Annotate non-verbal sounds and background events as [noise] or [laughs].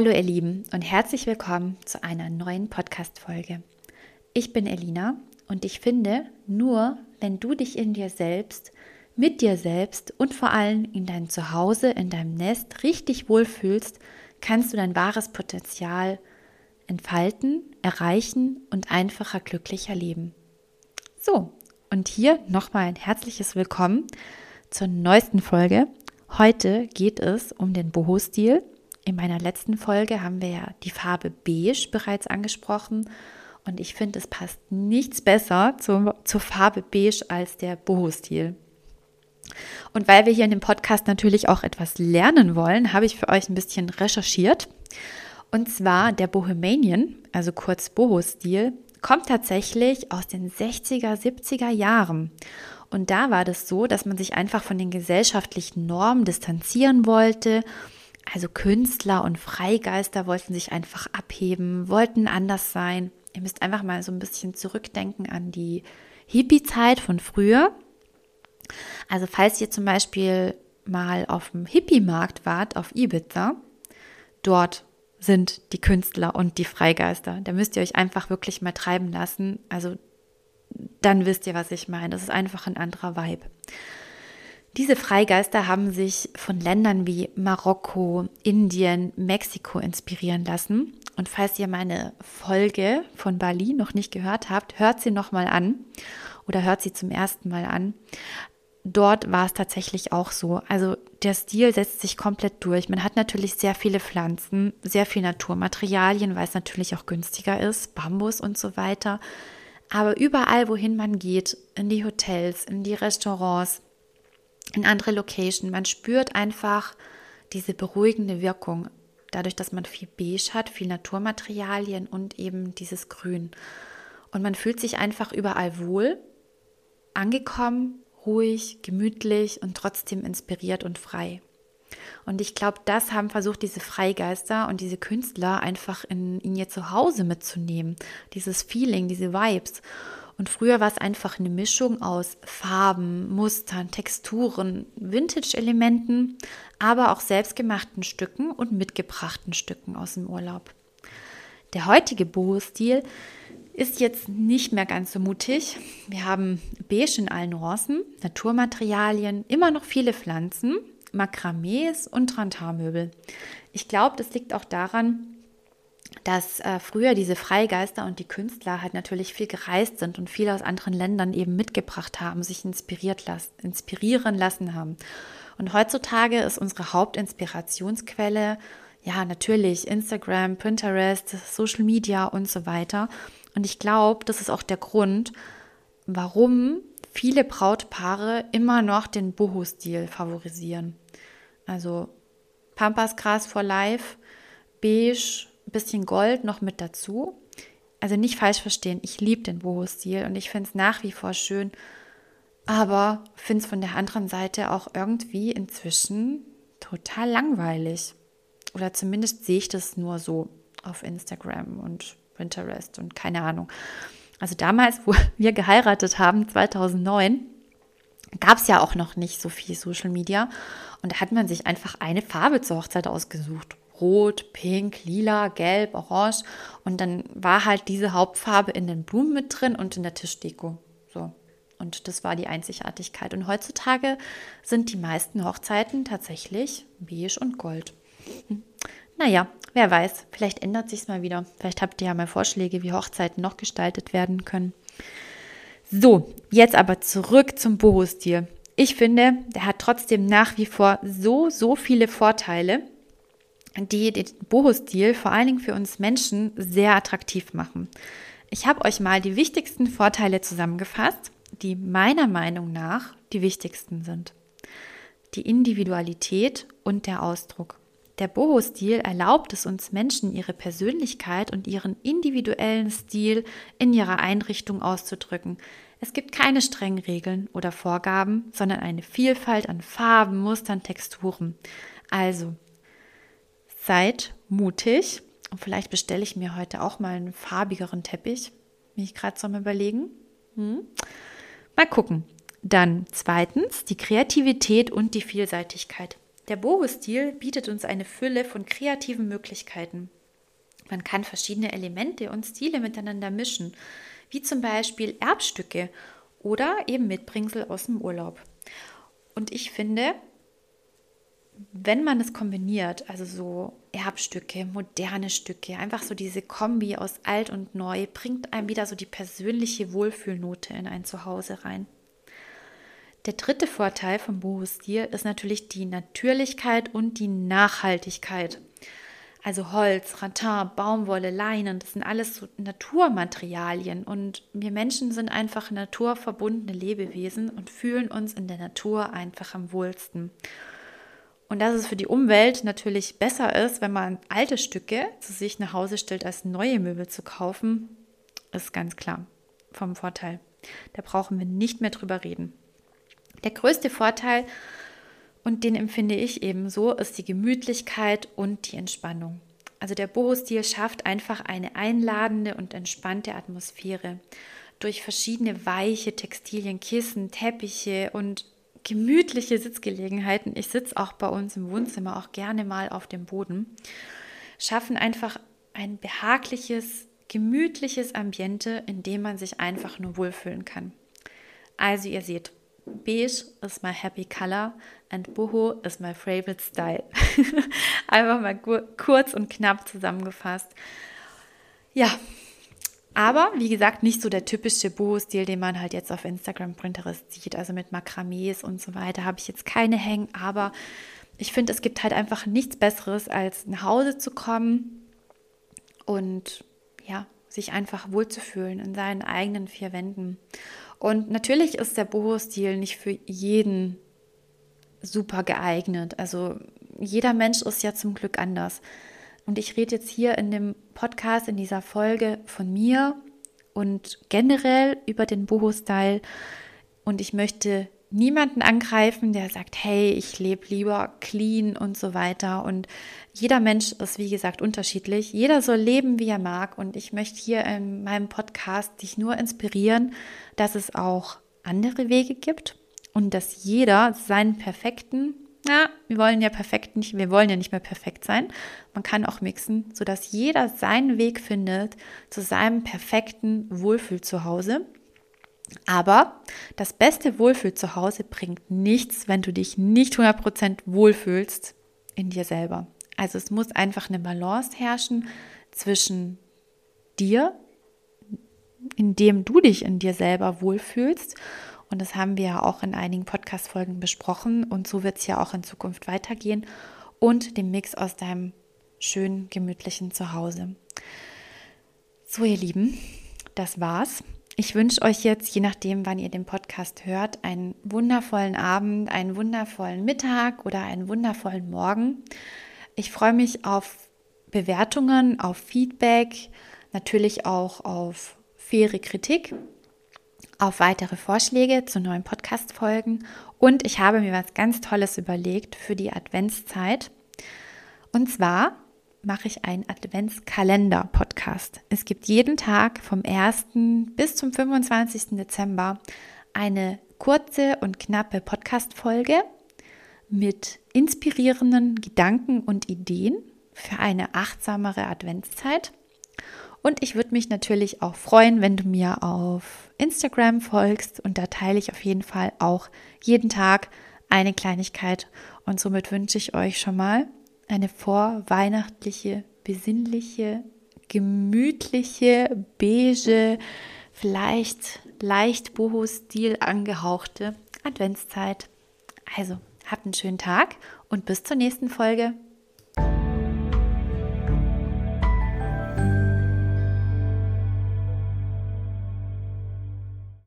Hallo ihr Lieben und herzlich willkommen zu einer neuen Podcast-Folge. Ich bin Elina und ich finde, nur wenn du dich in dir selbst, mit dir selbst und vor allem in deinem Zuhause, in deinem Nest richtig wohlfühlst, kannst du dein wahres Potenzial entfalten, erreichen und einfacher glücklicher leben. So, und hier nochmal ein herzliches Willkommen zur neuesten Folge. Heute geht es um den Boho-Stil. In meiner letzten Folge haben wir ja die Farbe Beige bereits angesprochen und ich finde, es passt nichts besser zu, zur Farbe Beige als der Boho-Stil. Und weil wir hier in dem Podcast natürlich auch etwas lernen wollen, habe ich für euch ein bisschen recherchiert. Und zwar der Bohemian, also kurz Boho-Stil, kommt tatsächlich aus den 60er, 70er Jahren. Und da war das so, dass man sich einfach von den gesellschaftlichen Normen distanzieren wollte. Also Künstler und Freigeister wollten sich einfach abheben, wollten anders sein. Ihr müsst einfach mal so ein bisschen zurückdenken an die Hippie-Zeit von früher. Also falls ihr zum Beispiel mal auf dem Hippie-Markt wart, auf Ibiza, dort sind die Künstler und die Freigeister. Da müsst ihr euch einfach wirklich mal treiben lassen. Also dann wisst ihr, was ich meine. Das ist einfach ein anderer Vibe. Diese Freigeister haben sich von Ländern wie Marokko, Indien, Mexiko inspirieren lassen. Und falls ihr meine Folge von Bali noch nicht gehört habt, hört sie nochmal an oder hört sie zum ersten Mal an dort war es tatsächlich auch so. Also der Stil setzt sich komplett durch. Man hat natürlich sehr viele Pflanzen, sehr viel Naturmaterialien, weil es natürlich auch günstiger ist, Bambus und so weiter. Aber überall, wohin man geht, in die Hotels, in die Restaurants, in andere Locations, man spürt einfach diese beruhigende Wirkung. Dadurch, dass man viel Beige hat, viel Naturmaterialien und eben dieses Grün. Und man fühlt sich einfach überall wohl, angekommen ruhig, gemütlich und trotzdem inspiriert und frei. Und ich glaube, das haben versucht diese Freigeister und diese Künstler einfach in, in ihr Zuhause mitzunehmen. Dieses Feeling, diese Vibes. Und früher war es einfach eine Mischung aus Farben, Mustern, Texturen, Vintage-Elementen, aber auch selbstgemachten Stücken und mitgebrachten Stücken aus dem Urlaub. Der heutige Boho-Stil ist jetzt nicht mehr ganz so mutig. Wir haben Beige in allen Nuancen, Naturmaterialien, immer noch viele Pflanzen, Makramees und Trantarmöbel. Ich glaube, das liegt auch daran, dass äh, früher diese Freigeister und die Künstler halt natürlich viel gereist sind und viel aus anderen Ländern eben mitgebracht haben, sich inspiriert las inspirieren lassen haben. Und heutzutage ist unsere Hauptinspirationsquelle ja natürlich Instagram, Pinterest, Social Media und so weiter. Und ich glaube, das ist auch der Grund, warum viele Brautpaare immer noch den Boho-Stil favorisieren. Also Pampasgras for Life, beige, bisschen Gold noch mit dazu. Also nicht falsch verstehen, ich liebe den Boho-Stil und ich finde es nach wie vor schön, aber finde es von der anderen Seite auch irgendwie inzwischen total langweilig. Oder zumindest sehe ich das nur so auf Instagram und Pinterest und keine Ahnung. Also damals, wo [laughs] wir geheiratet haben, 2009, gab es ja auch noch nicht so viel Social Media. Und da hat man sich einfach eine Farbe zur Hochzeit ausgesucht. Rot, Pink, Lila, Gelb, Orange. Und dann war halt diese Hauptfarbe in den Blumen mit drin und in der Tischdeko. So. Und das war die Einzigartigkeit. Und heutzutage sind die meisten Hochzeiten tatsächlich beige und gold. Hm. Naja, wer weiß, vielleicht ändert sich es mal wieder. Vielleicht habt ihr ja mal Vorschläge, wie Hochzeiten noch gestaltet werden können. So, jetzt aber zurück zum Boho-Stil. Ich finde, der hat trotzdem nach wie vor so, so viele Vorteile, die den Boho-Stil vor allen Dingen für uns Menschen sehr attraktiv machen. Ich habe euch mal die wichtigsten Vorteile zusammengefasst, die meiner Meinung nach die wichtigsten sind. Die Individualität und der Ausdruck. Der Boho-Stil erlaubt es uns Menschen, ihre Persönlichkeit und ihren individuellen Stil in ihrer Einrichtung auszudrücken. Es gibt keine strengen Regeln oder Vorgaben, sondern eine Vielfalt an Farben, Mustern, Texturen. Also, seid mutig und vielleicht bestelle ich mir heute auch mal einen farbigeren Teppich. Bin ich gerade so am Überlegen. Hm? Mal gucken. Dann zweitens die Kreativität und die Vielseitigkeit. Der Boho-Stil bietet uns eine Fülle von kreativen Möglichkeiten. Man kann verschiedene Elemente und Stile miteinander mischen, wie zum Beispiel Erbstücke oder eben Mitbringsel aus dem Urlaub. Und ich finde, wenn man es kombiniert, also so Erbstücke, moderne Stücke, einfach so diese Kombi aus alt und neu, bringt einem wieder so die persönliche Wohlfühlnote in ein Zuhause rein. Der dritte Vorteil vom Boho-Stil ist natürlich die Natürlichkeit und die Nachhaltigkeit. Also Holz, Rattan, Baumwolle, Leinen, das sind alles so Naturmaterialien und wir Menschen sind einfach naturverbundene Lebewesen und fühlen uns in der Natur einfach am wohlsten. Und dass es für die Umwelt natürlich besser ist, wenn man alte Stücke zu sich nach Hause stellt, als neue Möbel zu kaufen, ist ganz klar vom Vorteil. Da brauchen wir nicht mehr drüber reden. Der größte Vorteil, und den empfinde ich ebenso, ist die Gemütlichkeit und die Entspannung. Also der Boho-Stil schafft einfach eine einladende und entspannte Atmosphäre durch verschiedene weiche Textilien, Kissen, Teppiche und gemütliche Sitzgelegenheiten. Ich sitze auch bei uns im Wohnzimmer auch gerne mal auf dem Boden. Schaffen einfach ein behagliches, gemütliches Ambiente, in dem man sich einfach nur wohlfühlen kann. Also ihr seht, Beige is my happy color and Boho is my favorite style. [laughs] Einfach mal kurz und knapp zusammengefasst. Ja, aber wie gesagt, nicht so der typische Boho-Stil, den man halt jetzt auf Instagram, Pinterest sieht, also mit Makramees und so weiter, habe ich jetzt keine hängen, aber ich finde, es gibt halt einfach nichts Besseres, als nach Hause zu kommen und ja, sich einfach wohlzufühlen in seinen eigenen vier Wänden. Und natürlich ist der Boho-Stil nicht für jeden super geeignet. Also jeder Mensch ist ja zum Glück anders. Und ich rede jetzt hier in dem Podcast, in dieser Folge von mir und generell über den Boho-Style. Und ich möchte niemanden angreifen, der sagt, hey, ich lebe lieber clean und so weiter. Und jeder Mensch ist, wie gesagt, unterschiedlich. Jeder soll leben, wie er mag. Und ich möchte hier in meinem Podcast dich nur inspirieren, dass es auch andere Wege gibt und dass jeder seinen perfekten, na, wir wollen ja perfekt nicht, wir wollen ja nicht mehr perfekt sein. Man kann auch mixen, sodass jeder seinen Weg findet zu seinem perfekten Wohlfühl zu Hause. Aber das beste Wohlfühl zu Hause bringt nichts, wenn du dich nicht 100% wohlfühlst in dir selber. Also es muss einfach eine Balance herrschen zwischen dir, indem du dich in dir selber wohlfühlst. Und das haben wir ja auch in einigen Podcast-Folgen besprochen. Und so wird es ja auch in Zukunft weitergehen. Und dem Mix aus deinem schönen, gemütlichen Zuhause. So, ihr Lieben, das war's. Ich wünsche euch jetzt, je nachdem, wann ihr den Podcast hört, einen wundervollen Abend, einen wundervollen Mittag oder einen wundervollen Morgen. Ich freue mich auf Bewertungen, auf Feedback, natürlich auch auf faire Kritik, auf weitere Vorschläge zu neuen Podcast-Folgen und ich habe mir was ganz Tolles überlegt für die Adventszeit. Und zwar mache ich einen Adventskalender-Podcast. Es gibt jeden Tag vom 1. bis zum 25. Dezember eine kurze und knappe Podcast-Folge mit inspirierenden Gedanken und Ideen für eine achtsamere Adventszeit. Und ich würde mich natürlich auch freuen, wenn du mir auf Instagram folgst und da teile ich auf jeden Fall auch jeden Tag eine Kleinigkeit. Und somit wünsche ich euch schon mal eine vorweihnachtliche, besinnliche, gemütliche, beige, vielleicht leicht Boho-Stil angehauchte Adventszeit. Also, habt einen schönen Tag und bis zur nächsten Folge.